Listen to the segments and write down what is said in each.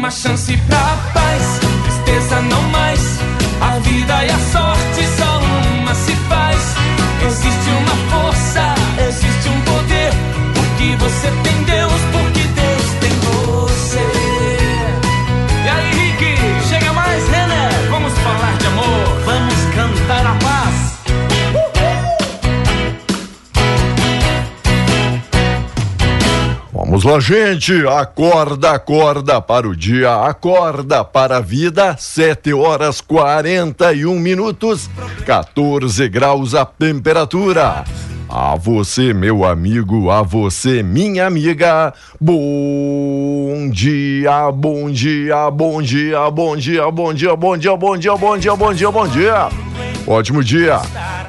Uma chance pra paz, Lá, gente. Acorda, acorda para o dia, acorda para a vida. 7 horas 41 minutos, 14 graus a temperatura. A você, meu amigo, a você, minha amiga. Bom dia, bom dia, bom dia, bom dia, bom dia, bom dia, bom dia, bom dia, bom dia, bom dia. Ótimo dia.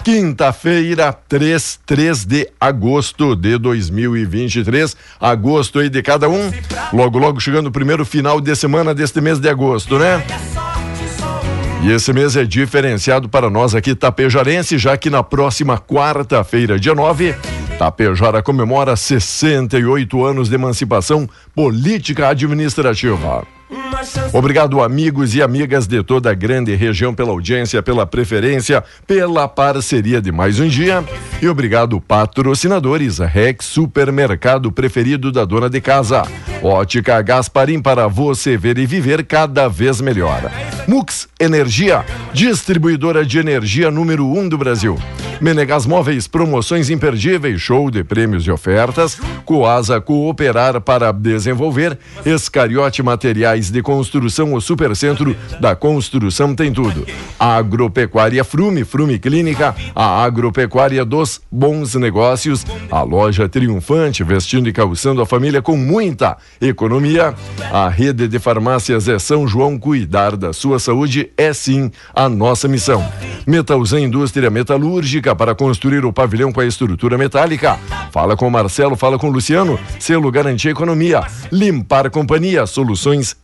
Quinta-feira, 3, 3 de agosto de 2023. Agosto aí de cada um. Logo, logo chegando o primeiro final de semana deste mês de agosto, né? E esse mês é diferenciado para nós aqui tapejarense, já que na próxima quarta-feira, dia 9, Tapejara comemora 68 anos de emancipação política administrativa. Obrigado, amigos e amigas de toda a grande região, pela audiência, pela preferência, pela parceria de mais um dia. E obrigado, patrocinadores Rex Supermercado preferido da dona de casa. Ótica Gasparim para você ver e viver cada vez melhor. Mux Energia, distribuidora de energia número um do Brasil. Menegas Móveis, promoções imperdíveis, show de prêmios e ofertas. Coasa Cooperar para desenvolver. Escariote Materiais de Construção, o Supercentro da Construção tem tudo. Agropecuária Frume, Frume Clínica, a agropecuária dos bons negócios. A loja triunfante, vestindo e calçando a família com muita economia. A rede de farmácias é São João. Cuidar da sua saúde é sim a nossa missão. Metalzan Indústria Metalúrgica para construir o pavilhão com a estrutura metálica. Fala com Marcelo, fala com Luciano. Selo Garantia Economia. Limpar Companhia, soluções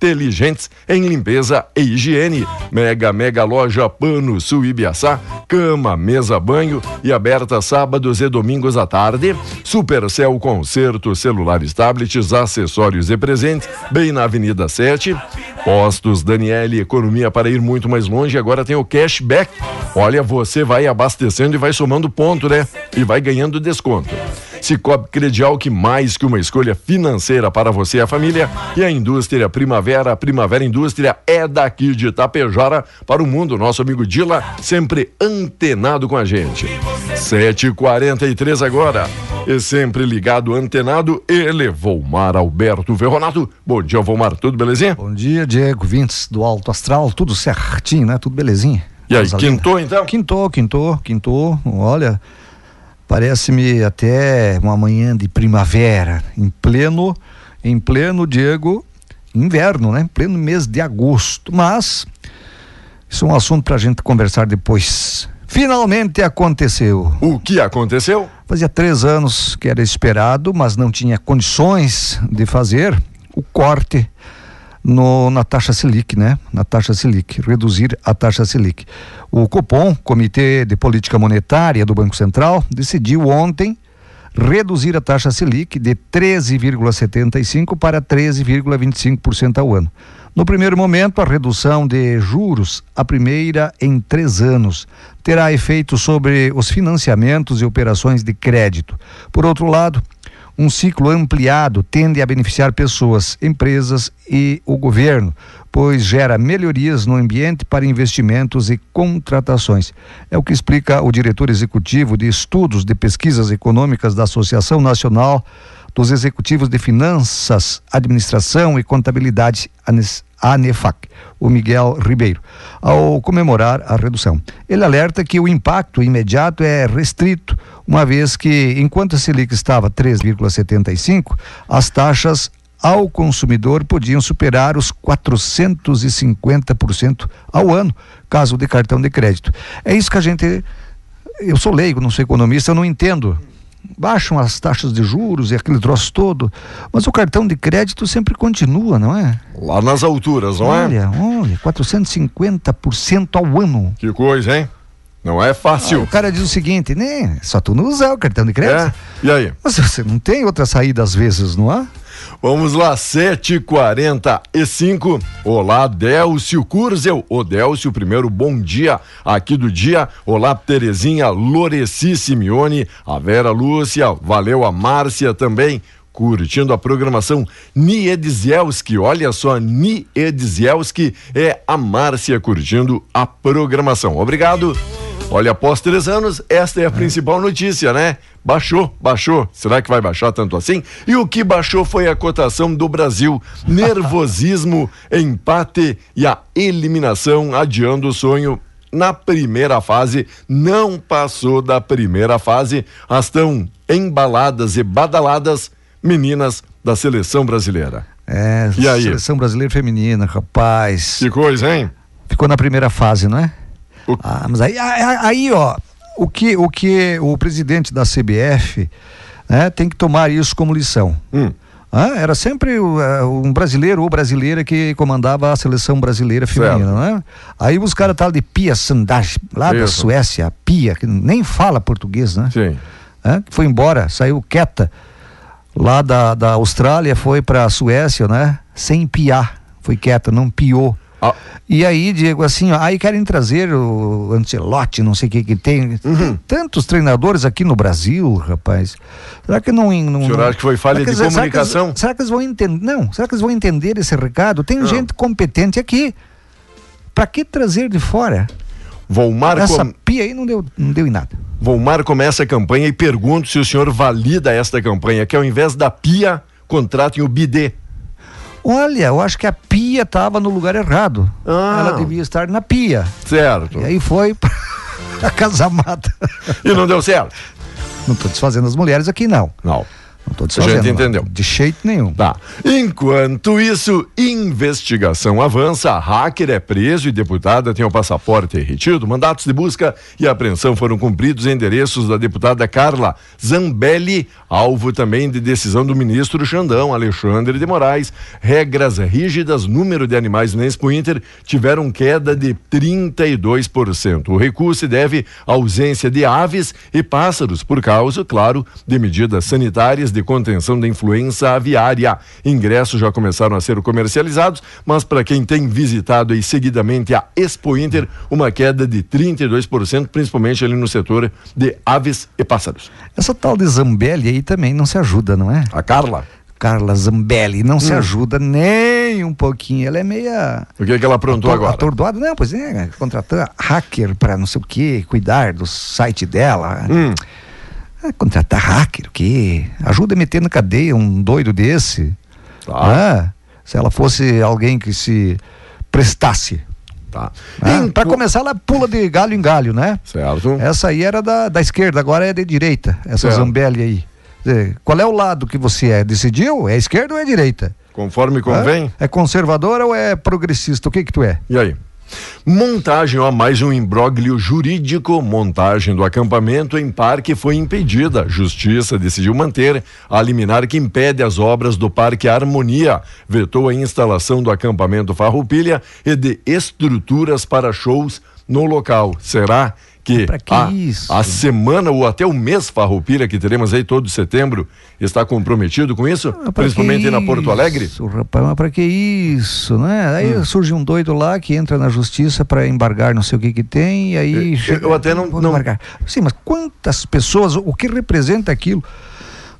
inteligentes em limpeza e higiene. Mega, mega loja Pano Sul Ibiaçá, cama, mesa, banho e aberta sábados e domingos à tarde. Supercell Concerto, celulares, tablets, acessórios e presentes, bem na Avenida 7. Postos Daniele, economia para ir muito mais longe, agora tem o cashback. Olha, você vai abastecendo e vai somando ponto, né? E vai ganhando desconto. Cicobi Credial, que mais que uma escolha financeira para você e a família. E a indústria Primavera, a Primavera Indústria é daqui de Itapejara para o mundo. Nosso amigo Dila, sempre antenado com a gente. 7h43 agora. E sempre ligado, antenado, ele, Volmar Alberto Ferronato. Bom dia, Volmar, tudo belezinha? Bom dia, Diego, Vintes do Alto Astral, tudo certinho, né? Tudo belezinha. E aí, Rosalina. quintou então? Quintou, quintou, quintou. Olha, parece-me até uma manhã de primavera, em pleno, em pleno, Diego, inverno, né? Em pleno mês de agosto. Mas isso é um assunto para a gente conversar depois. Finalmente aconteceu. O que aconteceu? Fazia três anos que era esperado, mas não tinha condições de fazer o corte no, na taxa Selic, né? Na taxa Selic, reduzir a taxa Selic. O Copom, Comitê de Política Monetária do Banco Central, decidiu ontem reduzir a taxa Selic de 13,75% para 13,25% ao ano. No primeiro momento, a redução de juros, a primeira em três anos, terá efeito sobre os financiamentos e operações de crédito. Por outro lado, um ciclo ampliado tende a beneficiar pessoas, empresas e o governo, pois gera melhorias no ambiente para investimentos e contratações. É o que explica o diretor executivo de Estudos de Pesquisas Econômicas da Associação Nacional dos Executivos de Finanças, Administração e Contabilidade, ANEFAC, o Miguel Ribeiro, ao comemorar a redução. Ele alerta que o impacto imediato é restrito, uma vez que, enquanto a Selic estava 3,75, as taxas ao consumidor podiam superar os 450% ao ano, caso de cartão de crédito. É isso que a gente. Eu sou leigo, não sou economista, eu não entendo baixam as taxas de juros e aquele troço todo, mas o cartão de crédito sempre continua, não é? Lá nas alturas, não olha, é? Olha, olha, 450% ao ano. Que coisa, hein? Não é fácil. Ah, o cara diz o seguinte, né? Só tu não usar o cartão de crédito. É? E aí? Mas você não tem outra saída às vezes, não é? Vamos lá, 7h45. Olá, Délcio Curzel. Ô, Délcio, primeiro bom dia aqui do dia. Olá, Terezinha, Loreci Simeone, a Vera Lúcia, valeu a Márcia também curtindo a programação Niedzielski. Olha só, Niedzielski é a Márcia curtindo a programação. Obrigado. Olha, após três anos, esta é a principal notícia, né? Baixou, baixou. Será que vai baixar tanto assim? E o que baixou foi a cotação do Brasil. Nervosismo, empate e a eliminação, adiando o sonho na primeira fase, não passou da primeira fase. As tão embaladas e badaladas meninas da seleção brasileira. É, e aí? seleção brasileira feminina, rapaz. Que coisa, hein? Ficou na primeira fase, não é? Ah, mas aí, aí, ó, o que o, que o presidente da CBF né, tem que tomar isso como lição. Hum. Ah, era sempre uh, um brasileiro ou brasileira que comandava a seleção brasileira feminina, né? Aí os caras estavam de Pia Sandage, lá isso. da Suécia, Pia, que nem fala português, né? Sim. Ah, foi embora, saiu quieta lá da, da Austrália, foi para a Suécia, né? Sem piar, foi quieta, não piou. Ah. E aí, Diego, assim, ó, aí querem trazer o Ancelotti, não sei o que que tem. Uhum. Tantos treinadores aqui no Brasil, rapaz. Será que não. não o senhor acha que foi falha de comunicação? Será que, será que, eles vão entender? Não, será que eles vão entender esse recado? Tem não. gente competente aqui. Para que trazer de fora? Volmar Essa com... pia aí não deu, não deu em nada. Volmar começa a campanha e pergunto se o senhor valida esta campanha, que ao invés da pia, contratem o bidê. Olha, eu acho que a pia estava no lugar errado. Ah. Ela devia estar na pia. Certo. E aí foi para a casamata. E não deu certo. Não estou desfazendo as mulheres aqui, não. Não. Não estou desfazendo. A gente entendeu. De jeito nenhum. Tá. Enquanto isso, investigação avança. Hacker é preso e deputada tem o passaporte retido. Mandatos de busca e apreensão foram cumpridos em endereços da deputada Carla Zambelli, alvo também de decisão do ministro Xandão, Alexandre de Moraes. Regras rígidas, número de animais no Expo Inter tiveram queda de 32%. O recuo se deve à ausência de aves e pássaros, por causa, claro, de medidas sanitárias de contenção da influenza aviária. Ingressos já começaram a ser comercializados, mas para quem tem visitado aí seguidamente a Expo Inter, uma queda de 32%, principalmente ali no setor de aves e pássaros. Essa tal de Zambelli aí também não se ajuda, não é? A Carla? Carla Zambelli não hum. se ajuda nem um pouquinho. Ela é meia. O que, é que ela aprontou agora? Atordoada. Não, pois é, contratando hacker para não sei o que, cuidar do site dela. Hum. É, contratar hacker, o quê? Ajuda a meter na cadeia um doido desse. Tá. É? Se ela fosse alguém que se prestasse. Tá. É, para começar, ela pula de galho em galho, né? Certo. Essa aí era da, da esquerda, agora é de direita, essa certo. Zambelli aí. Qual é o lado que você é? Decidiu? É esquerda ou é direita? Conforme convém? É, é conservadora ou é progressista? O que que tu é? E aí? Montagem, ó, mais um imbróglio jurídico. Montagem do acampamento em parque foi impedida. Justiça decidiu manter a liminar que impede as obras do Parque Harmonia. Vetou a instalação do acampamento Farroupilha e de estruturas para shows no local. Será que, que a, isso? a semana ou até o mês Farroupilha que teremos aí todo setembro está comprometido com isso? Ah, Principalmente que na Porto Alegre? Isso, rapaz, mas pra que isso, né? Aí Hum. surge um doido lá que entra na justiça para embargar não sei o que que tem e aí... Eu- chega- eu até não- não- embargar. Sim, mas quantas pessoas, o que representa aquilo,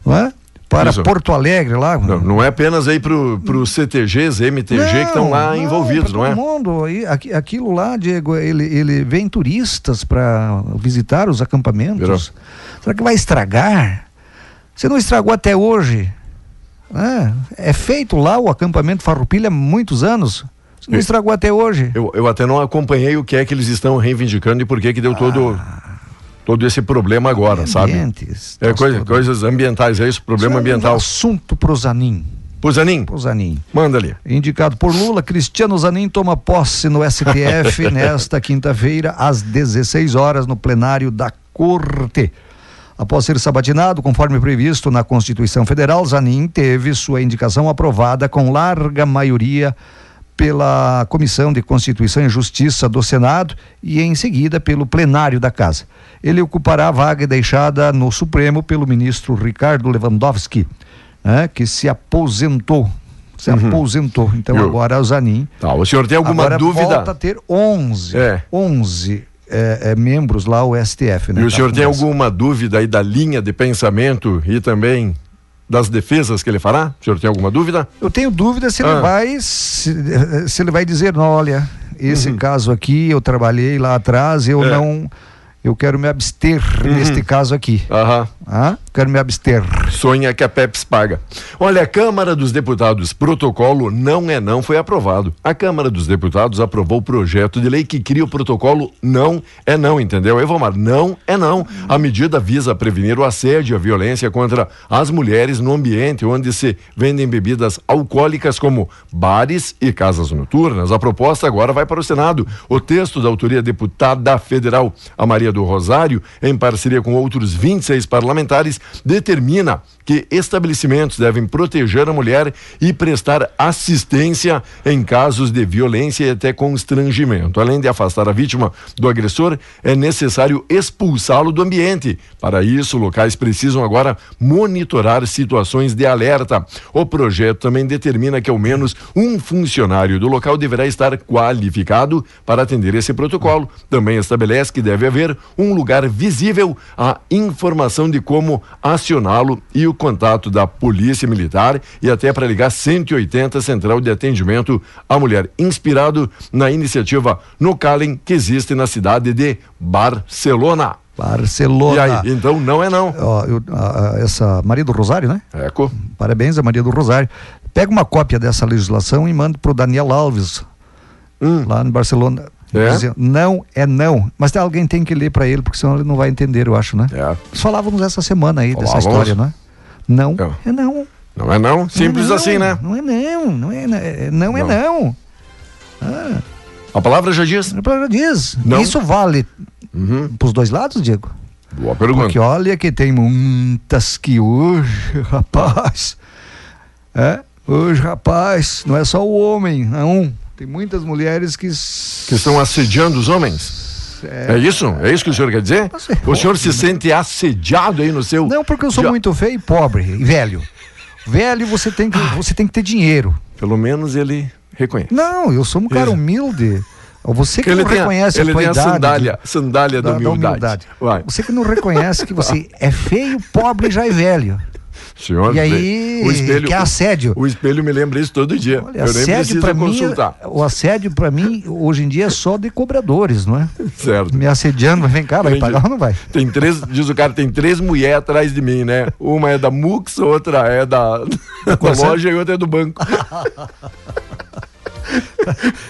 não é? Para Isso. Porto Alegre lá... Não, não é apenas aí pro, pro CTGs, MTG que estão lá envolvidos, pra não é? todo mundo. Aqui- aquilo lá, Diego, ele, ele vem turistas para visitar os acampamentos. Virou. Será que vai estragar? Você não estragou até hoje? né? É feito lá o acampamento Farroupilha há muitos anos. Você não estragou até hoje. Eu, eu até não acompanhei o que é que eles estão reivindicando e por que que deu todo, todo esse problema agora, sabe? Ambientes, É coisa, coisas ambientais, é isso? Problema Isso é um ambiental. assunto pro Zanin. Pô, Zanin, Pro Zanin. manda ali. Indicado por Lula, Cristiano Zanin toma posse no STF nesta quinta-feira, às 16 horas, no plenário da Corte. Após ser sabatinado, conforme previsto na Constituição Federal, Zanin teve sua indicação aprovada com larga maioria pela Comissão de Constituição e Justiça do Senado e em seguida pelo plenário da Casa. Ele ocupará a vaga deixada no Supremo pelo ministro Ricardo Lewandowski, né, que se aposentou. Se aposentou. Então Viu? agora o Zanin Tá, o senhor tem alguma agora dúvida? volta a ter 11, É. 11 é, é, membros lá o STF, né? E o Tá senhor tem alguma dúvida aí da linha de pensamento e também das defesas que ele fará? O senhor tem alguma dúvida? Eu tenho dúvida se ele Ah. vai se, se ele vai dizer, não, olha, esse caso aqui eu trabalhei lá atrás, eu Uhum. É. não eu quero me abster neste caso aqui. Aham. Ah? Quero me abster. Sonha que a Peps paga. Olha, a Câmara dos Deputados, protocolo não é não, foi aprovado. A Câmara dos Deputados aprovou o projeto de lei que cria o protocolo não é não, entendeu? Evomar, não é não. A medida visa prevenir o assédio e a violência contra as mulheres no ambiente onde se vendem bebidas alcoólicas como bares e casas noturnas. A proposta agora vai para o Senado. O texto da autoria deputada federal, a Maria do Rosário, em parceria com outros 26 parlamentares, determina que estabelecimentos devem proteger a mulher e prestar assistência em casos de violência e até constrangimento. Além de afastar a vítima do agressor, é necessário expulsá-lo do ambiente. Para isso, locais precisam agora monitorar situações de alerta. O projeto também determina que ao menos um funcionário do local deverá estar qualificado para atender esse protocolo. Também estabelece que deve haver um lugar visível à informação de como acioná-lo e o contato da Polícia Militar e até para ligar 180 Central de Atendimento à Mulher, inspirado na iniciativa No Calen que existe na cidade de Barcelona. Barcelona. E aí, então não é não. Ó, eu- a- a- essa Maria do Rosário, né? Eco. Parabéns a Maria do Rosário. Pega uma cópia dessa legislação e manda pro Daniel Alves, Hum. lá em Barcelona. É? dizendo, não é não. Mas alguém tem que ler para ele, porque senão ele não vai entender, eu acho, né? É. Falávamos essa semana aí dessa Falávamos. história, né? Não É. é não. Não é não? Simples Não é assim, não. né? Não é não, não é, é- não é Não. não. A palavra já diz. A palavra diz. Não. Isso vale Uhum. pros dois lados, Diego? Boa pergunta. Porque olha que tem muitas que hoje, rapaz. É, hoje, rapaz, não é só o homem, não. Tem muitas mulheres que. Que estão assediando os homens. É isso? É isso que o senhor quer dizer? É O senhor se sente assediado aí no seu. Não, porque eu sou Já- muito feio e pobre e velho. Velho, você tem que, você tem que ter dinheiro. Pelo menos ele reconhece. Não, eu sou um cara humilde. Você que ele não tem a- reconhece ele a tua tem a idade. sandália, sandália da, da- da humildade. Você que não reconhece que você é feio, pobre e já é velho. Senhor, E aí, o espelho, que é assédio. O espelho me lembra isso todo dia. Olha, Eu nem preciso mim, consultar. o assédio pra mim hoje em dia é só de cobradores, não é? Certo. Me assediando, vem cá, vai pagar ou não vai? Tem três, diz o cara, tem três mulheres atrás de mim, né? Uma é da Mux, outra é da, da Corsã? loja e outra é do banco.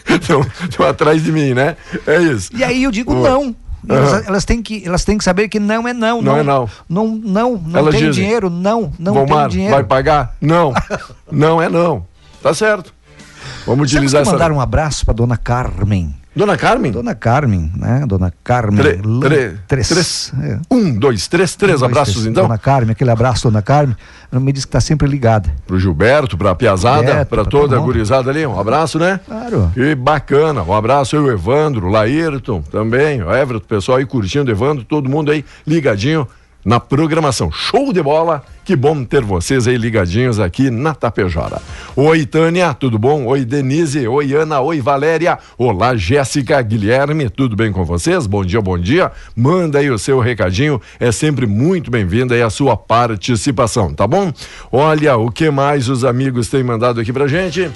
Estão atrás de mim, né? É isso. E aí eu digo não. Elas, Aham. elas têm que, elas têm que saber que não é não. Não é não. Não, não, não Elas tem dizem, dinheiro, não, não Vomar, tem dinheiro. vai pagar? Não. Não é não. Tá certo. Vamos utilizar que essa. mandar um abraço para dona Carmen. Dona Carmen? Dona Carmen, né? Dona Carmen. Tre- tre- três. três. É. Um, dois, três, três Um, dois, abraços três. então. Dona Carmen, aquele abraço, Dona Carmen. Ela me disse que tá sempre ligada. Pro Gilberto, pra Piazada, pra toda a gurizada ali. Um abraço, né? Claro. Que bacana. Um abraço aí, o Evandro, o Laírton também, o Everton, pessoal aí curtindo, Evandro, todo mundo aí ligadinho na programação. Show de bola. Que bom ter vocês aí ligadinhos aqui na Tapejara. Oi, Tânia, tudo bom? Oi, Denise. Oi, Ana. Oi, Valéria. Olá, Jéssica, Guilherme, tudo bem com vocês? Bom dia, bom dia. Manda aí o seu recadinho. É sempre muito bem-vinda aí a sua participação, tá bom? Olha, o que mais os amigos têm mandado aqui pra gente?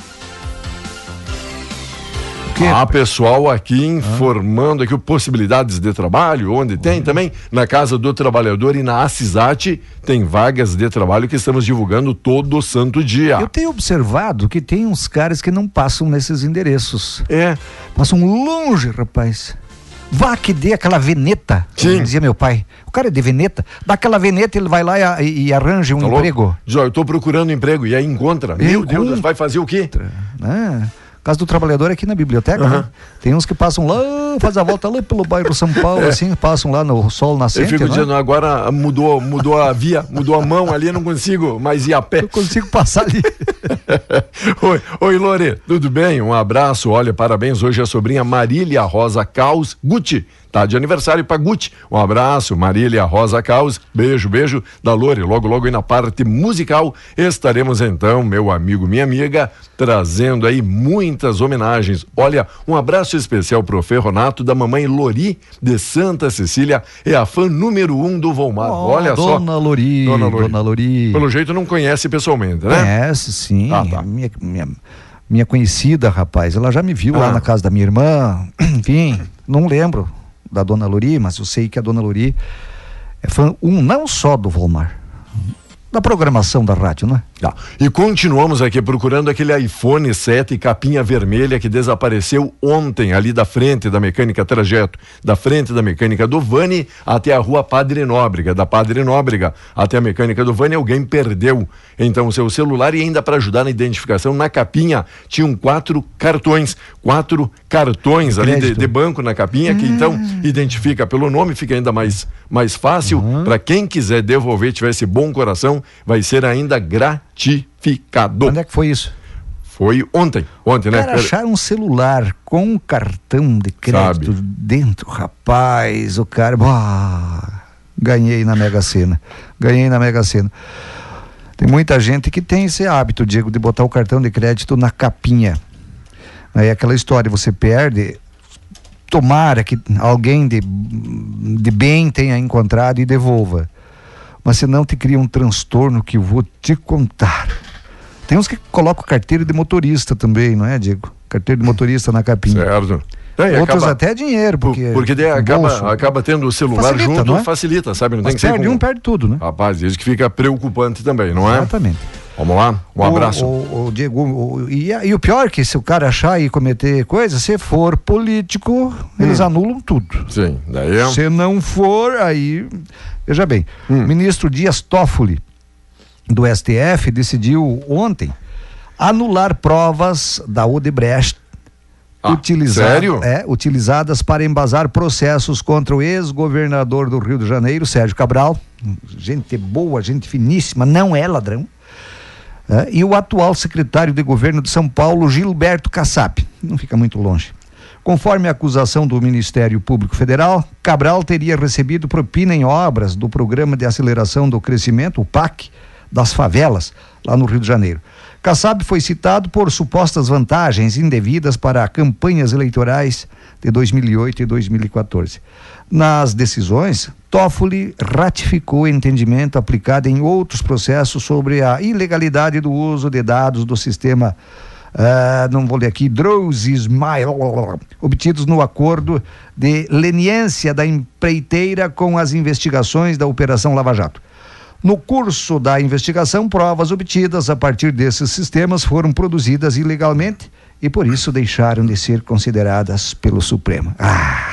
Quê? Há pessoal aqui informando aqui possibilidades de trabalho, onde tem também na Casa do Trabalhador e na Assisate tem vagas de trabalho que estamos divulgando todo santo dia. Eu tenho observado que tem uns caras que não passam nesses endereços. É, Passam longe, rapaz. Vá que dê aquela veneta, Sim. dizia meu pai. O cara é de veneta. Dá aquela veneta, ele vai lá e, e- arranja um tá emprego. Diz, ó, eu tô procurando emprego e aí encontra. Meu Deus, Encontra. vai fazer o quê? né? Casa do Trabalhador é aqui na biblioteca, né? Tem uns que passam lá, faz a volta lá pelo bairro São Paulo, assim, passam lá no sol Eu nascente, fico né? dizendo, agora mudou, mudou a via, mudou a mão ali, eu não consigo mais ir a pé. Eu consigo passar ali. Oi, oi, Lore, tudo bem? Um abraço, olha, parabéns. Hoje a sobrinha Marília Rosa Caos Gucci. Tá de aniversário pra Gucci. Um abraço, Marília Rosa Caos. Beijo, beijo da Lore. Logo, logo aí na parte musical estaremos então, meu amigo, minha amiga, trazendo aí muitas homenagens. Olha, um abraço especial pro Ferronato da mamãe Lori de Santa Cecília. É a fã número um do Volmar. Ó, olha só. Dona Lori, Dona Lori. Dona Lori. Pelo jeito não conhece pessoalmente, né? Conhece, sim. Ah, tá. minha, minha, minha conhecida, rapaz, ela já me viu Ah. lá na casa da minha irmã. Enfim, não lembro da Dona Lori, mas eu sei que a Dona Lori é fã um não só do Volmar, da programação da rádio, né? Tá. E continuamos aqui procurando aquele iPhone 7 capinha vermelha que desapareceu ontem ali da frente da mecânica Trajeto, da frente da mecânica do Vani até a rua Padre Nóbrega, da Padre Nóbrega até a mecânica do Vani, alguém perdeu então o seu celular e ainda para ajudar na identificação na capinha tinham quatro cartões, quatro cartões ali de, de banco na capinha que então identifica pelo nome, fica ainda mais mais fácil. Para quem quiser devolver, tiver esse bom coração, vai ser ainda gratificado. Onde é que foi isso? Foi ontem, ontem, né? Cara, achar um celular com um cartão de crédito Sabe. dentro, rapaz, o cara. Bah, ganhei na Mega Sena. Ganhei na Mega Sena. Tem muita gente que tem esse hábito, Diego, de botar o cartão de crédito na capinha. Aí é aquela história, você perde. Tomara que alguém de, de bem tenha encontrado e devolva. Mas senão te cria um transtorno que eu vou te contar. Tem uns que colocam carteira de motorista também, não é, Diego? Carteira de motorista na capinha. Certo. É, Outros acaba- até dinheiro, por- porque. porque daí acaba, acaba tendo o celular Facilita, junto, não é? facilita, sabe? Não Mas tem que ser perde com... um, perde tudo, né? Rapaz, isso que fica preocupante também, não é? Exatamente. Vamos lá, um O- abraço. O, o Diego, o- e, e o pior é que se o cara achar e cometer coisa, se for político, eles Hum. anulam tudo. Sim, daí é... Se não for, aí. Veja bem, Hum. o ministro Dias Toffoli, do STF, decidiu ontem anular provas da Odebrecht. Ah, utiliza- sério? É, utilizadas para embasar processos contra o ex-governador do Rio de Janeiro, Sérgio Cabral. Gente boa, gente finíssima, não é ladrão. É, e o atual secretário de governo de São Paulo, Gilberto Kassab. Não fica muito longe. Conforme a acusação do Ministério Público Federal, Cabral teria recebido propina em obras do Programa de Aceleração do Crescimento, o PAC, das favelas, lá no Rio de Janeiro. Kassab foi citado por supostas vantagens indevidas para campanhas eleitorais de 2008 e 2014. Nas decisões, Toffoli ratificou o entendimento aplicado em outros processos sobre a ilegalidade do uso de dados do sistema, ah, não vou ler aqui, Drows Smile, obtidos no acordo de leniência da empreiteira com as investigações da Operação Lava Jato. No curso da investigação, provas obtidas a partir desses sistemas foram produzidas ilegalmente e por isso deixaram de ser consideradas pelo Supremo. Ah,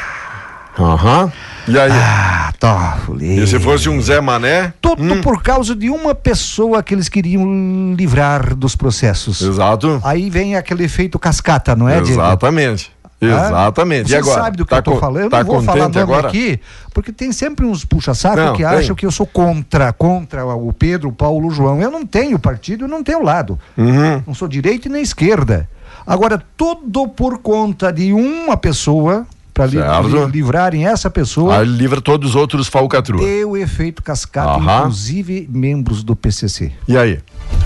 Aham. E aí? ah Toffoli. E se fosse um Zé Mané? Tudo por causa de uma pessoa que eles queriam livrar dos processos. Exato. Aí vem aquele efeito cascata, não é, Diego? Exatamente. Você e agora? sabe do que tá eu tô co- falando? Eu tá não vou falar contente nome agora? aqui, porque tem sempre uns puxa-saco que acham que eu sou contra, contra o Pedro, o Paulo, o João. Eu não tenho partido, eu não tenho lado. Uhum. Não sou direita nem esquerda. Agora, tudo por conta de uma pessoa, para Certo. livrarem essa pessoa, Aí livra todos os outros falcatrua. deu efeito cascata, Aham. inclusive membros do PCC. E aí?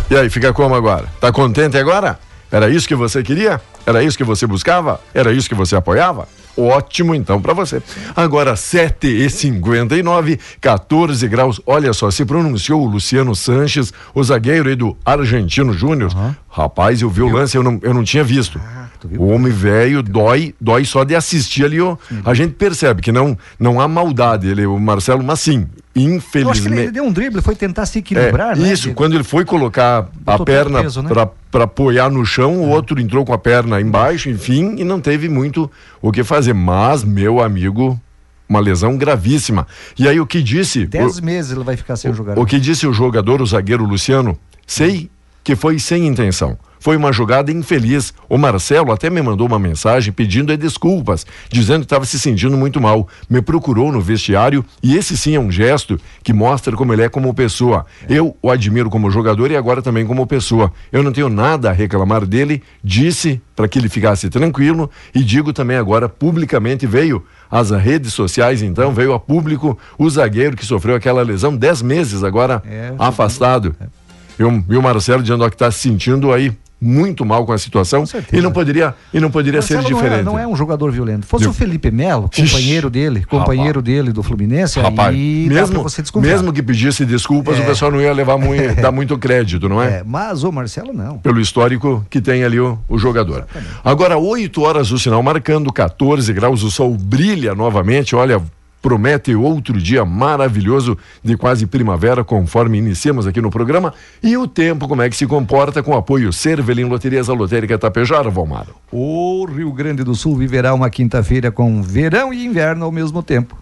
E aí, fica como agora? Tá contente agora? Era isso que você queria? Era isso que você buscava? Era isso que você apoiava? Ótimo então pra você. Agora 7 e 59 14 graus. Olha só, se pronunciou o Luciano Sanches, o zagueiro aí do Argentino Júnior. Rapaz, eu vi o lance, eu não, eu não tinha visto. Tu viu? O homem velho dói, dói só de assistir ali. ó. A gente percebe que não, não há maldade, ele, o Marcelo, mas sim, infelizmente. ele deu um drible, foi tentar se É, equilibrar, né? isso, quando ele foi colocar a Botou todo perna o peso, né? para apoiar no chão, o outro entrou com a perna embaixo, enfim, e não teve muito o que fazer. Mas, meu amigo, uma lesão gravíssima. E aí o que disse. Dez o, meses ele vai ficar sem jogar. o que disse o jogador, o zagueiro Luciano, sei que foi sem intenção. Foi uma jogada infeliz. O Marcelo até me mandou uma mensagem pedindo desculpas, dizendo que estava se sentindo muito mal. Me procurou no vestiário e esse sim é um gesto que mostra como ele é como pessoa. Eu o admiro como jogador e agora também como pessoa. Eu não tenho nada a reclamar dele, disse para que ele ficasse tranquilo e digo também agora publicamente veio às redes sociais então, veio a público o zagueiro que sofreu aquela lesão, 10 meses agora É, afastado. E o, e o Marcelo dizendo que está se sentindo aí muito mal com a situação certeza. e não poderia e não poderia ser Marcelo não é- diferente. Não é, um jogador violento. Fosse o Felipe Melo, Ixi, companheiro dele, companheiro dele do Fluminense, Rapaz, mesmo, você desconfiar. mesmo que pedisse desculpas, É. o pessoal não ia levar muito, dar muito crédito, não É, mas o Marcelo não. pelo histórico que tem ali o, o jogador. Agora, 8 horas o sinal marcando 14 graus, o sol brilha novamente, olha. Promete outro dia maravilhoso de quase primavera, conforme iniciamos aqui no programa. E o tempo, como é que se comporta com apoio Cervelim Loterias, Lotérica Tapejara, Valmar? O Rio Grande do Sul viverá uma quinta-feira com verão e inverno ao mesmo tempo.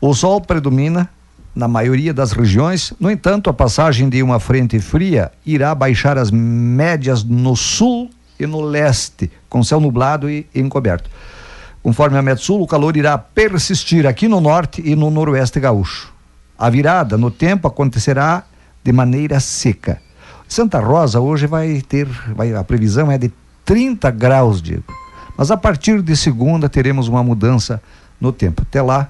O sol predomina na maioria das regiões, no entanto, a passagem de uma frente fria irá baixar as médias no sul e no leste, com céu nublado e encoberto. Conforme a Metsul, o calor irá persistir aqui no norte e no noroeste gaúcho. A virada no tempo acontecerá de maneira seca. Santa Rosa hoje vai ter, vai, a previsão é de 30 graus, Diego. Mas a partir de segunda teremos uma mudança no tempo. Até lá,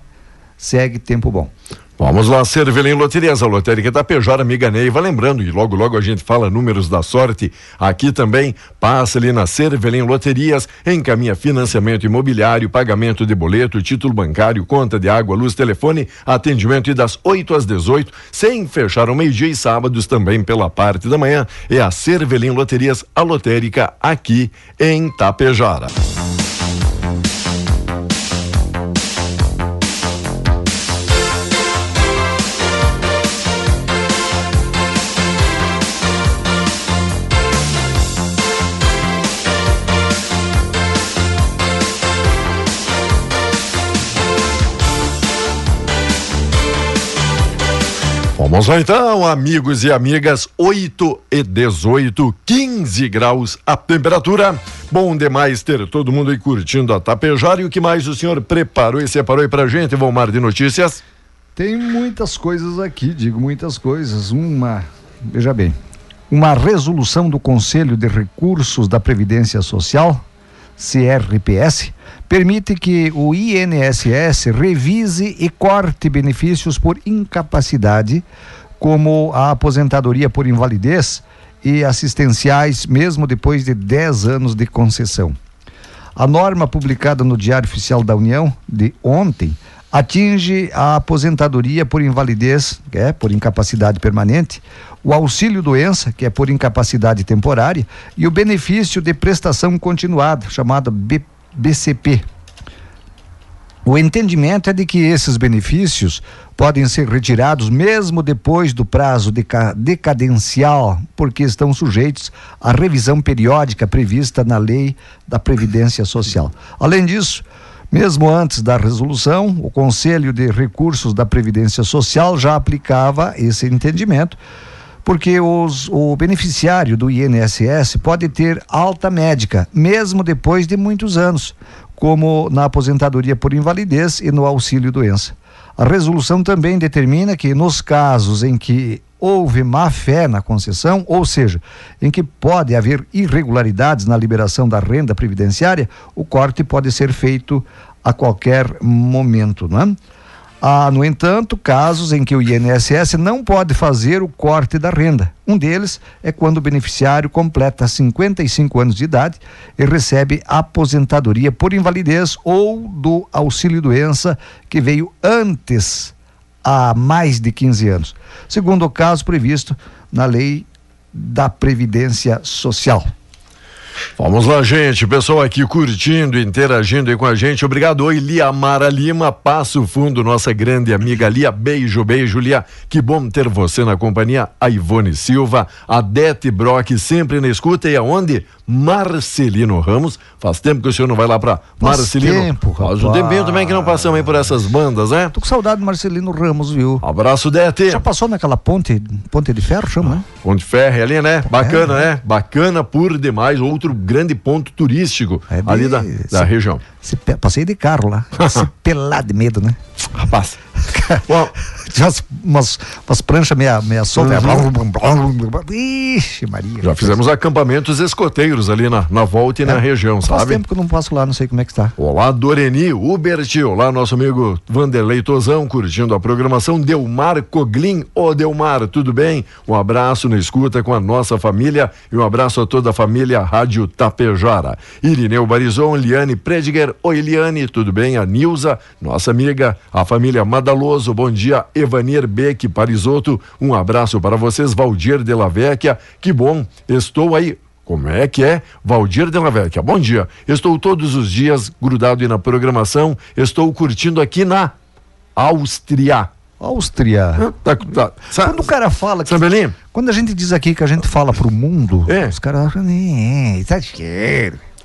segue tempo bom. Vamos lá, Cervelim Loterias, a lotérica Tapejara, amiga Neiva. Lembrando, e logo logo a gente fala números da sorte aqui também. Passa ali na Cervelim Loterias, encaminha financiamento imobiliário, pagamento de boleto, título bancário, conta de água, luz, telefone, atendimento e das 8 às 18, sem fechar ao meio-dia e sábados também pela parte da manhã. É a Cervelim Loterias, a lotérica aqui em Tapejara. Vamos lá então, amigos e amigas, 8 e 18, 15 graus a temperatura. Bom demais ter todo mundo aí curtindo a Tapejara. E o que mais o senhor preparou e separou aí pra gente, Valmar de Notícias? Tem muitas coisas aqui, digo muitas coisas. Uma, veja bem, uma resolução do Conselho de Recursos da Previdência Social, CRPS, permite que o INSS revise e corte benefícios por incapacidade, como a aposentadoria por invalidez e assistenciais, mesmo depois de 10 anos de concessão. A norma publicada no Diário Oficial da União de ontem atinge a aposentadoria por invalidez, que é por incapacidade permanente, o auxílio doença, que é por incapacidade temporária, e o benefício de prestação continuada, chamada B- BCP. O entendimento é de que esses benefícios podem ser retirados mesmo depois do prazo deca- decadencial, porque estão sujeitos à revisão periódica prevista na Lei da Previdência Social. Além disso, mesmo antes da resolução, o Conselho de Recursos da Previdência Social já aplicava esse entendimento, porque os, o beneficiário do INSS pode ter alta médica, mesmo depois de muitos anos, como na aposentadoria por invalidez e no auxílio doença. A resolução também determina que, nos casos em que houve má fé na concessão, ou seja, em que pode haver irregularidades na liberação da renda previdenciária, o corte pode ser feito a qualquer momento, não é? Há, no entanto, casos em que o INSS não pode fazer o corte da renda. Um deles é quando o beneficiário completa 55 anos de idade e recebe aposentadoria por invalidez ou do auxílio-doença que veio antes, há mais de 15 anos, segundo o caso previsto na Lei da Previdência Social. Vamos lá, gente. Pessoal aqui curtindo, interagindo aí com a gente. Obrigado. Oi, Lia Mara Lima, Passo Fundo, nossa grande amiga Lia. Beijo, beijo, Lia. Que bom ter você na companhia. A Ivone Silva, a Dete Brock, sempre na escuta. E aonde? Marcelino Ramos. Faz tempo que o senhor não vai lá pra Faz Marcelino. tempo, Faz um rapaz. tempinho também que não passamos aí por essas bandas, né? Tô com saudade do Marcelino Ramos, viu? Abraço, Dete. Já passou naquela ponte, ponte de ferro, chama, né? Ponte Ferre ali, né? Bacana, né? Bacana por demais. Outro grande ponto turístico É de- ali da, da região. Se passei de carro lá. Se pelar de medo, né? Rapaz. Tinha umas, umas, umas pranchas meia, meia solta. Ixi, Maria. Uhum. já fizemos acampamentos escoteiros ali na, na volta e na região, Faz sabe? tempo que eu não passo lá, não sei como é que está. Olá, Doreni, Hubert, olá, nosso amigo Vanderlei Tozão, curtindo a programação. Delmar Coglin, ô Delmar, tudo bem? Um abraço na escuta com a nossa família e um abraço a toda a família Rádio Tapejara. Irineu Barizon, Liane Prediger, oi Liane, tudo bem? A Nilza, nossa amiga, a família Madaloso, bom dia. Evanir Beck Parisotto, um abraço para vocês. Valdir de la Vecchia, que bom, estou aí. Como é que é? Valdir de la Vecchia. Bom dia. Estou todos os dias grudado aí na programação. Estou curtindo aqui na Áustria. Áustria. Tá, tá. Quando o cara fala que. Sambelim? Quando a gente diz aqui que a gente fala pro mundo, É. os caras acham, é, tá.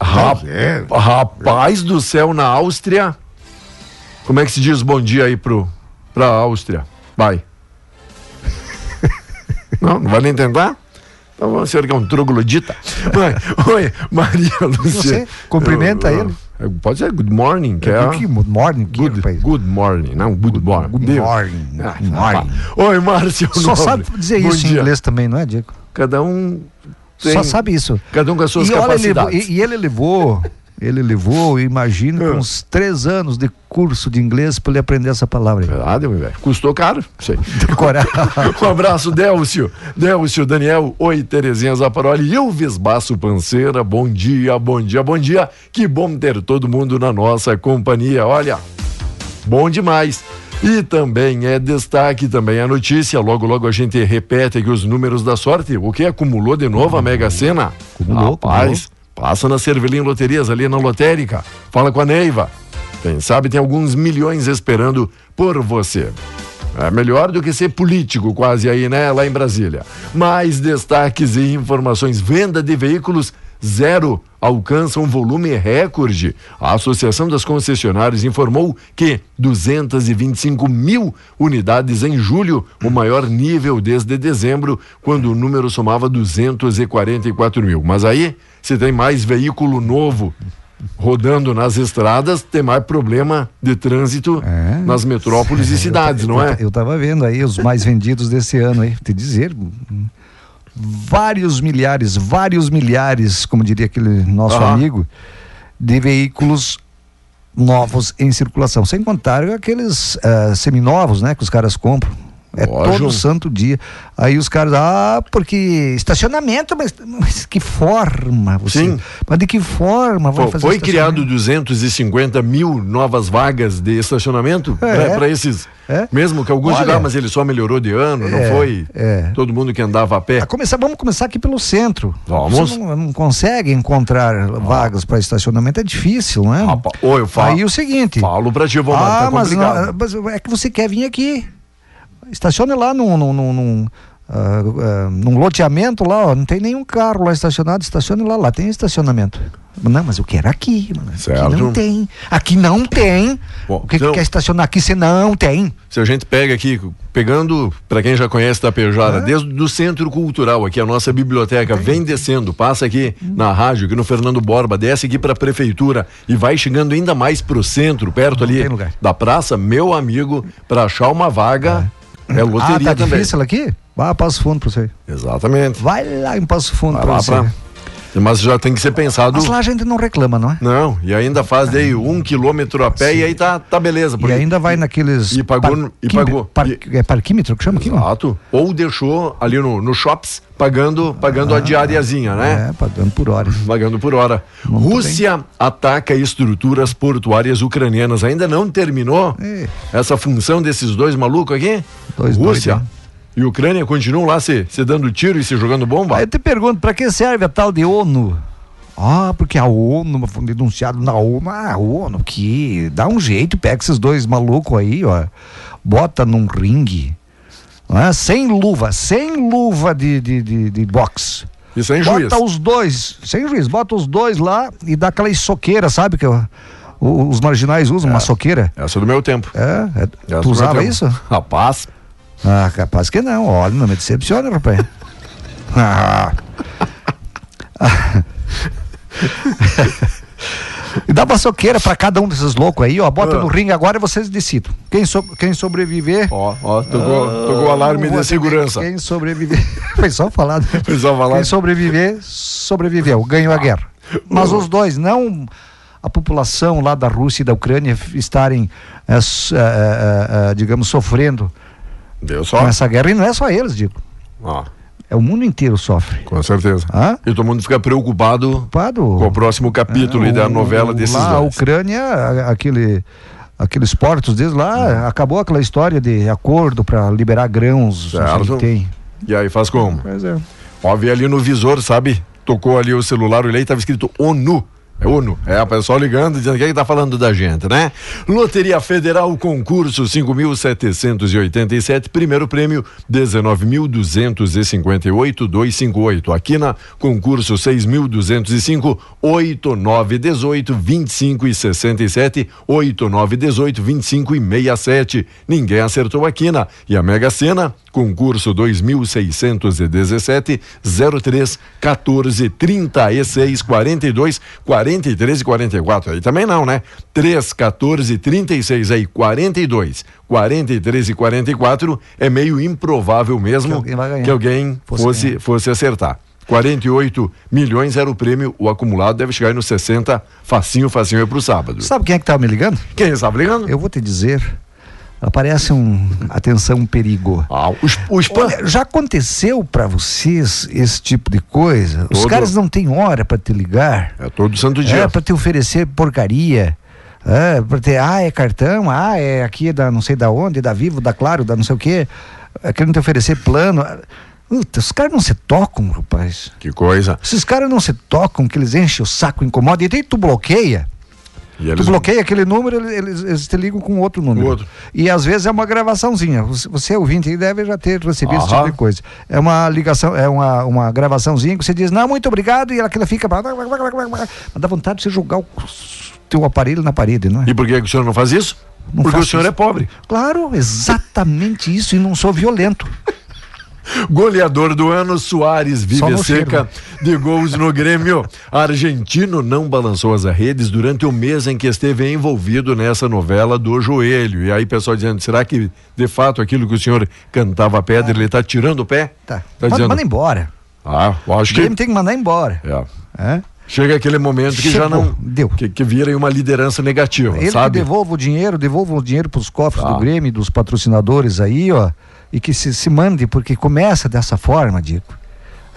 Rap- Rapaz do céu, na Áustria. Como é que se diz bom dia aí pro, pra Áustria? Vai. não, não vai nem tentar? Então vamos ser que é um troglodita. Oi, Maria Luciana. cumprimenta Eu- ele. eu- Pode ser good morning, que é. Que morning, que Good, good morning, não, good morning. good morning, Ah, good morning. Oi, Márcio. Só Nobre. sabe dizer Bom isso em dia. inglês também, não é, Diego? Cada um tem, Só sabe isso. cada um com as suas E, olha, ele capacidades. e, e ele levou, ele levou, imagino, Ah. uns três anos de curso de inglês para ele aprender essa palavra. aí. Verdade, meu velho. Custou caro, sei. Decorar. Um abraço, Délcio. Délcio, Daniel. Oi, Terezinha Zaparoli. Elvis Basso Panceira. Bom dia, bom dia, bom dia. Que bom ter todo mundo na nossa companhia. Olha, bom demais. E também é destaque também a notícia. Logo, logo a gente repete aqui os números da sorte. O que acumulou de novo a Mega Sena? Acumulou, Rapaz, passa na Cervelim Loterias ali na lotérica. Fala com a Neiva. Quem sabe tem alguns milhões esperando por você. É melhor do que ser político quase aí, né? Lá em Brasília. Mais destaques e informações. Venda de veículos zero alcança um volume recorde. A Associação das Concessionárias informou que 225 mil unidades em julho, o maior nível desde dezembro, quando o número somava 244 mil. Mas aí, se tem mais veículo novo rodando nas estradas, tem mais problema de trânsito É. nas metrópoles e cidades, não é? Eu tava vendo aí os mais vendidos desse ano aí, te dizer, hum, vários milhares, vários milhares, como diria aquele nosso Aham. amigo, de veículos novos em circulação, sem contar aqueles ah, seminovos, né, que os caras compram. É Lógico. todo santo dia. Aí os caras, ah, porque estacionamento, mas, mas que forma você? Sim. Mas de que forma vai Pô, fazer foi criado estacionamento? 250 mil novas vagas de estacionamento É. para esses. É. Mesmo que alguns Olha, digam, ah, mas ele só melhorou de ano, não É, foi é. todo mundo que andava a pé. A começar, vamos começar aqui pelo centro. Vamos. Você não, não consegue encontrar vagas para estacionamento, é difícil, não é? Rapaz, ô, eu falo- Aí o seguinte. Falo pra ti, Vomar, ah, tá mas, não, mas é que você quer vir aqui. Estacione lá num, num, num, num, ah, ah, num loteamento lá, ó, não tem nenhum carro lá estacionado, estacione lá, lá tem estacionamento. Não, mas eu quero aqui. Aqui não tem. Aqui não tem. Bom, o que, então- que quer estacionar aqui? Você não tem. Se a gente pega aqui, pegando, para quem já conhece Tapejara, desde o Centro Cultural, aqui a nossa biblioteca, vem descendo, passa aqui na rádio, aqui no Fernando Borba, desce aqui para a prefeitura e vai chegando ainda mais pro centro, perto ali tem lugar. da praça, meu amigo, para achar uma vaga, é, loteria ah, tá também. difícil aqui? Vai Passo Fundo pra você. Exatamente. Vai lá em Passo Fundo Vai pra lá você. pra... Mas já tem que ser pensado. Mas lá a gente não reclama, não é? Não, e ainda faz daí um quilômetro a pé e aí tá, tá beleza. E porque- ainda vai naqueles. E pagou no- e pagou. par- E- É parquímetro que chama aqui? Exato. Ou deixou ali no, no shops pagando, pagando a diariazinha, né? É, pagando por hora. Pagando por hora. Rússia ataca estruturas portuárias ucranianas. Ainda não terminou É. essa função desses dois malucos aqui? Dois Rússia doidos, e Ucrânia continuam lá se, se dando tiro e se jogando bomba? Aí eu te pergunto, pra que serve a tal de ONU? Ah, porque a ONU foi denunciado na ONU. Ah, a ONU que dá um jeito, pega esses dois malucos aí, ó, bota num ringue, não é? sem luva, sem luva de, de, de, de boxe. Isso é injuiz. Bota os dois, sem juiz, bota os dois lá e dá aquela soqueira, sabe? Que os marginais usam uma soqueira. Essa é do meu tempo. É, é Essa tu usava isso? Rapaz, Ah, capaz que não. Olha, não me decepciona, rapaz. Ah. E dá uma soqueira pra cada um desses loucos aí, ó. Bota Ah. no ringue agora e vocês decidam. Quem, so- quem sobreviver. ó, ó, tocou, tocou o alarme de segurança. Quem sobreviver. Foi só falar. né? Foi só falar. Quem sobreviver, sobreviveu, ganhou a guerra. Mas os dois, não a população lá da Rússia e da Ucrânia estarem, eh, eh, eh, digamos, sofrendo Deu só. com essa guerra. E não é só eles, digo. Ó, É o mundo inteiro sofre. com certeza. Hã? E todo mundo fica preocupado Ocupado. com o próximo capítulo aí da o- novela desses lá, a dois. Ucrânia, a- aquele, aqueles portos deles lá, acabou aquela história de acordo para liberar grãos. Certo. tem. E aí faz como? Pois é. Ó, vi ali no visor, sabe? Tocou ali o celular, olhei, tava escrito ONU. É ONU. É, o pessoal ligando, dizendo que tá falando da gente, né? Loteria Federal, concurso 5.787, primeiro prêmio 19.258,258. Aqui na concurso 6.205, 8918, 25 e 67, 8918, 25 e 67. Ninguém acertou aqui na. E a Mega Sena, concurso 2617, 03, 14, 36, 42, 43 e 44. Aí também não, né? 3, 14, 36, aí 42, 43 e 44 é meio improvável mesmo Que alguém que alguém Fosse fosse, fosse acertar. 48 milhões era o prêmio, o acumulado deve chegar aí nos 60, facinho, facinho é pro sábado. Sabe quem é que tava me ligando? Quem estava ligando? Eu vou te dizer. Aparece um. Atenção, um perigo. Ah, o, sp- o spam. Olha, já aconteceu pra vocês esse tipo de coisa? Os Todo. caras não têm hora pra te ligar. É todo santo dia. É, pra te oferecer porcaria. É, pra ter, ah, é cartão, ah, é aqui da não sei da onde, da Vivo, da Claro, da não sei o quê. É, querendo te oferecer plano. Puta, os caras não se tocam, rapaz. Que coisa. Esses caras não se tocam, que eles enchem o saco, incomodam. E daí tu bloqueia. E Tu eles- bloqueia aquele número, eles, eles- te ligam com outro número. Outro. E às vezes é uma gravaçãozinha. Você, você ouvinte aí deve já ter recebido esse tipo Aham. de coisa. É uma ligação, é uma, uma gravaçãozinha que você diz, não, muito obrigado, e aquilo fica. Mas dá vontade de você jogar o teu aparelho na parede, não é? E por que o senhor não faz isso? Não Porque o senhor isso. é pobre. Claro, exatamente isso, e não sou violento. Goleador do ano, Soares vive seca de gols no Grêmio. Argentino não balançou as redes durante o mês em que esteve envolvido nessa novela do joelho. E aí, pessoal dizendo, será que de fato aquilo que o senhor cantava a pedra, ele tá tirando o pé? Tá. Tá manda, dizendo. manda embora. Ah, eu acho O que. Grêmio tem que mandar embora. É. É? Chega aquele momento que já Chegou, não. deu. Que, que vira uma liderança negativa, Ele sabe? devolva o dinheiro, devolva o dinheiro para os cofres do Grêmio, dos patrocinadores aí, ó, e que se, se mande, porque começa dessa forma, Dico.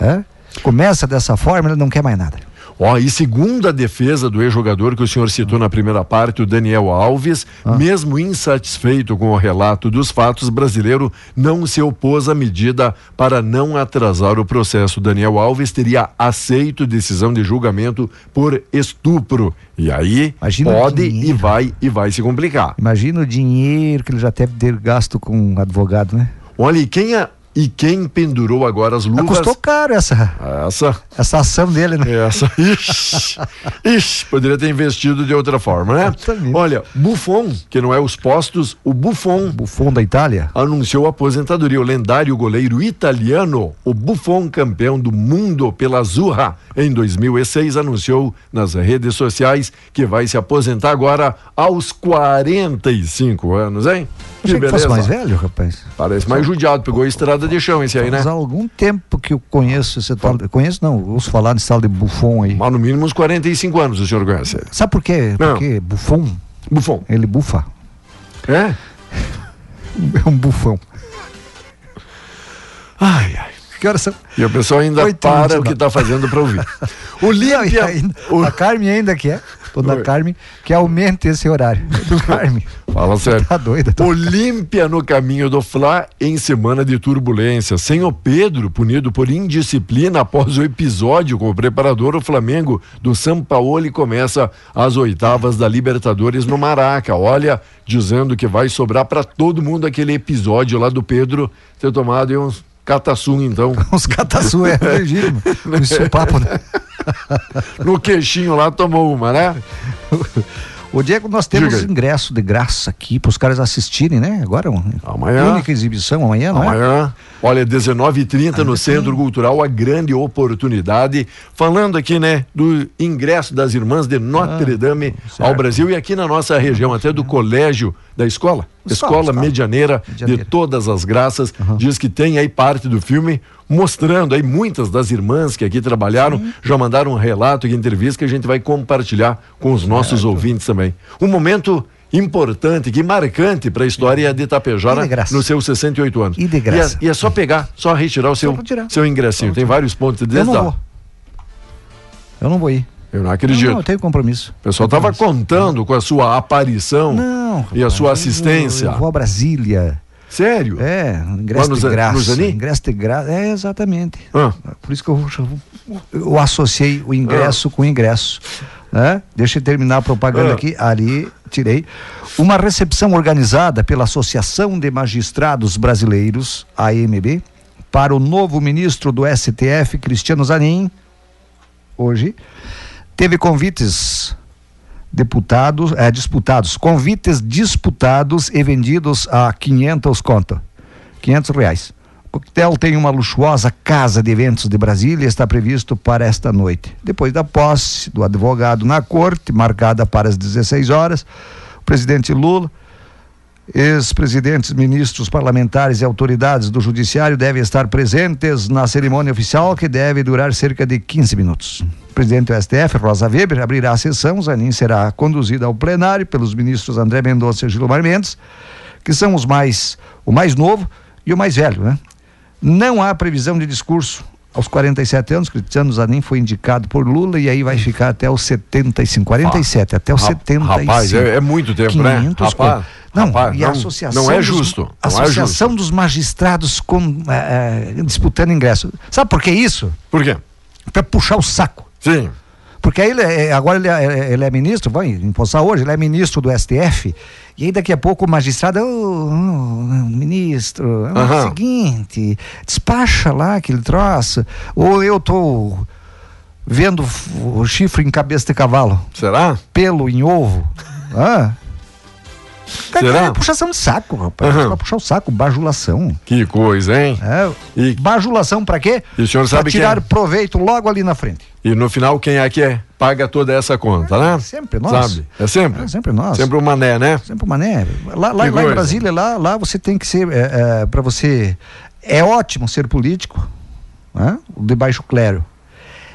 É? Começa dessa forma, ele não quer mais nada. Ó, e segundo a defesa do ex-jogador que o senhor citou na primeira parte, o Daniel Alves, mesmo insatisfeito com o relato dos fatos, brasileiro não se opôs à medida para não atrasar o processo. Daniel Alves teria aceito decisão de julgamento por estupro. E aí Imagina pode e vai e vai se complicar. Imagina o dinheiro que ele já deve ter gasto com um advogado, né? Olha, e quem, a- E quem pendurou agora as luvas? Custou caro essa, Essa. essa ação dele, né? Essa. Ixi, ixi, poderia ter investido de outra forma, né? Exatamente. Olha, Buffon, que não é os postos, o Buffon Buffon da Itália. anunciou a aposentadoria. O lendário goleiro italiano, o Buffon, campeão do mundo pela Azurra em 2006, anunciou nas redes sociais que vai se aposentar agora aos 45 anos, hein? Achei que fosse mais velho, rapaz. Parece mais judiado, pegou a estrada de chão esse aí, né? Faz algum tempo que eu conheço esse tal. Conheço não, ouço falar nesse tal de Buffon aí. Mas no mínimo uns 45 anos o senhor conhece. Sabe por quê? Não. Porque Buffon, Buffon. ele bufa. É? É um bufão. Ai, ai. Que horas são? E o pessoal ainda Oito para o que está fazendo para ouvir. O Não, Olímpia. ainda- o- A Carmen ainda quer, dona Oi. Carmen, que aumente esse horário. Do Carmen. Fala sério. Tá doida. Tá... Olímpia no caminho do Fla em semana de turbulência. Sem o Pedro, punido por indisciplina após o episódio com o preparador, o Flamengo do São Paulo começa as oitavas da Libertadores no Maraca. Olha, dizendo que vai sobrar para todo mundo aquele episódio lá do Pedro ter tomado uns cataçum, então. Uns cataçu é legítimo. Isso papo, né? No queixinho lá tomou uma, né? Ô Diego, nós temos Diga ingresso de graça aqui para os caras assistirem, né? Agora, uma Amanhã. única exibição amanhã, não é? Amanhã, olha, 19h30 no Centro Cultural, a grande oportunidade. Falando aqui, né, do ingresso das irmãs de Notre Dame ao Ah, certo. Brasil e aqui na nossa região, até do colégio da escola. Escola, Escola. Medianeira, Medianeira. de todas as graças. Diz que tem aí parte do filme mostrando aí muitas das irmãs que aqui trabalharam, já mandaram um relato e entrevista que a gente vai compartilhar com os nossos ouvintes também. Um momento importante, que marcante para a história de Itapejara E de graça. nos seus 68 anos. E de graça. E é, e é só pegar, só retirar o seu, seu ingressinho. Tem vários pontos de Eu não vou. Eu não vou ir. Eu não Não, acredito. não, eu tenho compromisso. O pessoal estava contando com a sua aparição Não. e a sua eu assistência. vou- Eu vou a Brasília. Sério? É, ingresso Lá de graça. Ingresso de graça. É, exatamente. Ah. Por isso que eu, eu associei o ingresso com o ingresso. né? Deixa eu terminar a propaganda Ah. aqui. Ali, tirei. Uma recepção organizada pela Associação de Magistrados Brasileiros, AMB, para o novo ministro do STF, Cristiano Zanin, hoje, teve convites deputados, é, disputados, convites disputados e vendidos a 500 conto, 500 reais. O coquetel tem uma luxuosa casa de eventos de Brasília e está previsto para esta noite. Depois da posse do advogado na corte, marcada para as 16 horas, o presidente Lula, ex-presidentes, ministros, parlamentares e autoridades do judiciário devem estar presentes na cerimônia oficial que deve durar cerca de 15 minutos. O presidente do STF, Rosa Weber, abrirá a sessão. Zanin será conduzida ao plenário pelos ministros André Mendonça e Gilmar Mendes, que são os mais, o mais novo e o mais velho, né? Não há previsão de discurso aos 47 anos, Cristiano Zanin foi indicado por Lula e aí vai ficar até os 75, 47, até os Ra- 75. Rapaz, é, é muito tempo, né? 500 Rapaz, co- não, rapaz, e a não- associação não é dos- justo, não é associação justo. dos magistrados com, eh, disputando ingresso. Sabe por que isso? Por quê? Para puxar o saco. Sim. Porque aí ele é- agora ele é, ele é ministro, vai empossar hoje, ele é ministro do STF, e aí daqui a pouco o magistrado, "Ô, ô, ministro, é o Aham. seguinte, despacha lá aquele troço, ou eu tô vendo o chifre em cabeça de cavalo, Será? pelo em ovo, ah. Cara, Será? É puxação de saco, rapaz. Aham. Pra puxar o saco, bajulação. Que coisa, hein? É, E- Bajulação pra quê? E o senhor pra sabe tirar quem? proveito logo ali na frente. E no final, quem é que é? Paga toda essa conta, né? Sempre nós. Sabe? É sempre? É sempre nós. Sempre o mané, né? Sempre o mané. Lá, lá, lá em. Brasília, lá, lá você tem que ser, é, é, para você, é ótimo ser político, né? de baixo clero.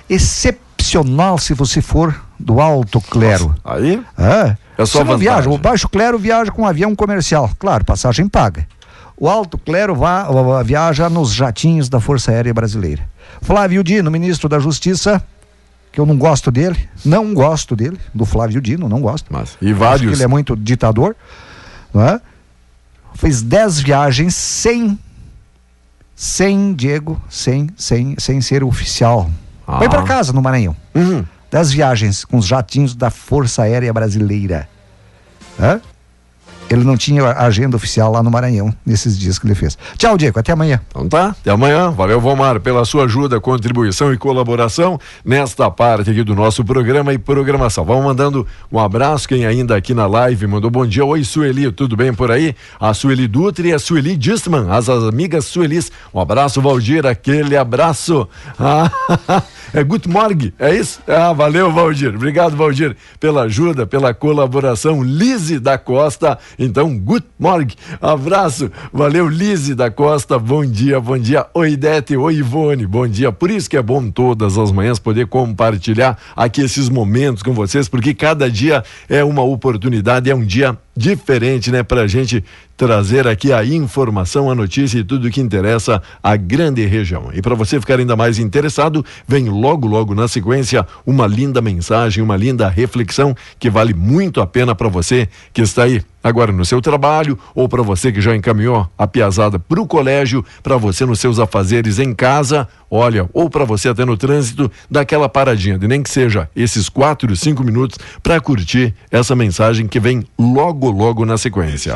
Excepcional se você for do alto clero. Aí, É. É só Você não vantagem. viaja, o baixo clero viaja com um avião comercial, claro, passagem paga. O alto clero vá, viaja nos jatinhos da Força Aérea Brasileira. Flávio Dino, ministro da Justiça, que eu não gosto dele, não gosto dele, do Flávio Dino, não gosto. mas, e Acho que vários. ele é muito ditador, não é? Fez 10 viagens sem sem Diego, sem sem sem ser oficial. Ah. Foi para casa no Maranhão. Uhum. 10 viagens com os jatinhos da Força Aérea Brasileira. Hã? Ele não tinha agenda oficial lá no Maranhão nesses dias que ele fez. Tchau, Diego, até amanhã. Então tá, até amanhã. Valeu, Vomar, pela sua ajuda, contribuição e colaboração nesta parte aqui do nosso programa e programação. Vamos mandando um abraço, quem ainda aqui na live mandou bom dia. Oi, Sueli, tudo bem por aí? A Sueli Dutra e a Sueli Distman, as amigas Suelis. Um abraço, Valdir, aquele abraço. Ah, é Good Morning, é isso? Ah, valeu, Valdir. Obrigado, Valdir, pela ajuda, pela colaboração. Lise da Costa, então, Good Morning. Abraço, valeu, Lise da Costa. Bom dia, bom dia. Oi, Dete, oi, Ivone, bom dia. Por isso que é bom todas as manhãs poder compartilhar aqui esses momentos com vocês, porque cada dia é uma oportunidade, é um dia diferente, né, pra gente trazer aqui a informação, a notícia e tudo que interessa a grande região. E para você ficar ainda mais interessado, vem logo logo na sequência uma linda mensagem, uma linda reflexão que vale muito a pena para você que está aí agora no seu trabalho ou para você que já encaminhou a piazada para o colégio, para você nos seus afazeres em casa, olha, ou para você até no trânsito, daquela paradinha, de nem que seja esses quatro, cinco minutos para curtir essa mensagem que vem logo logo na sequência.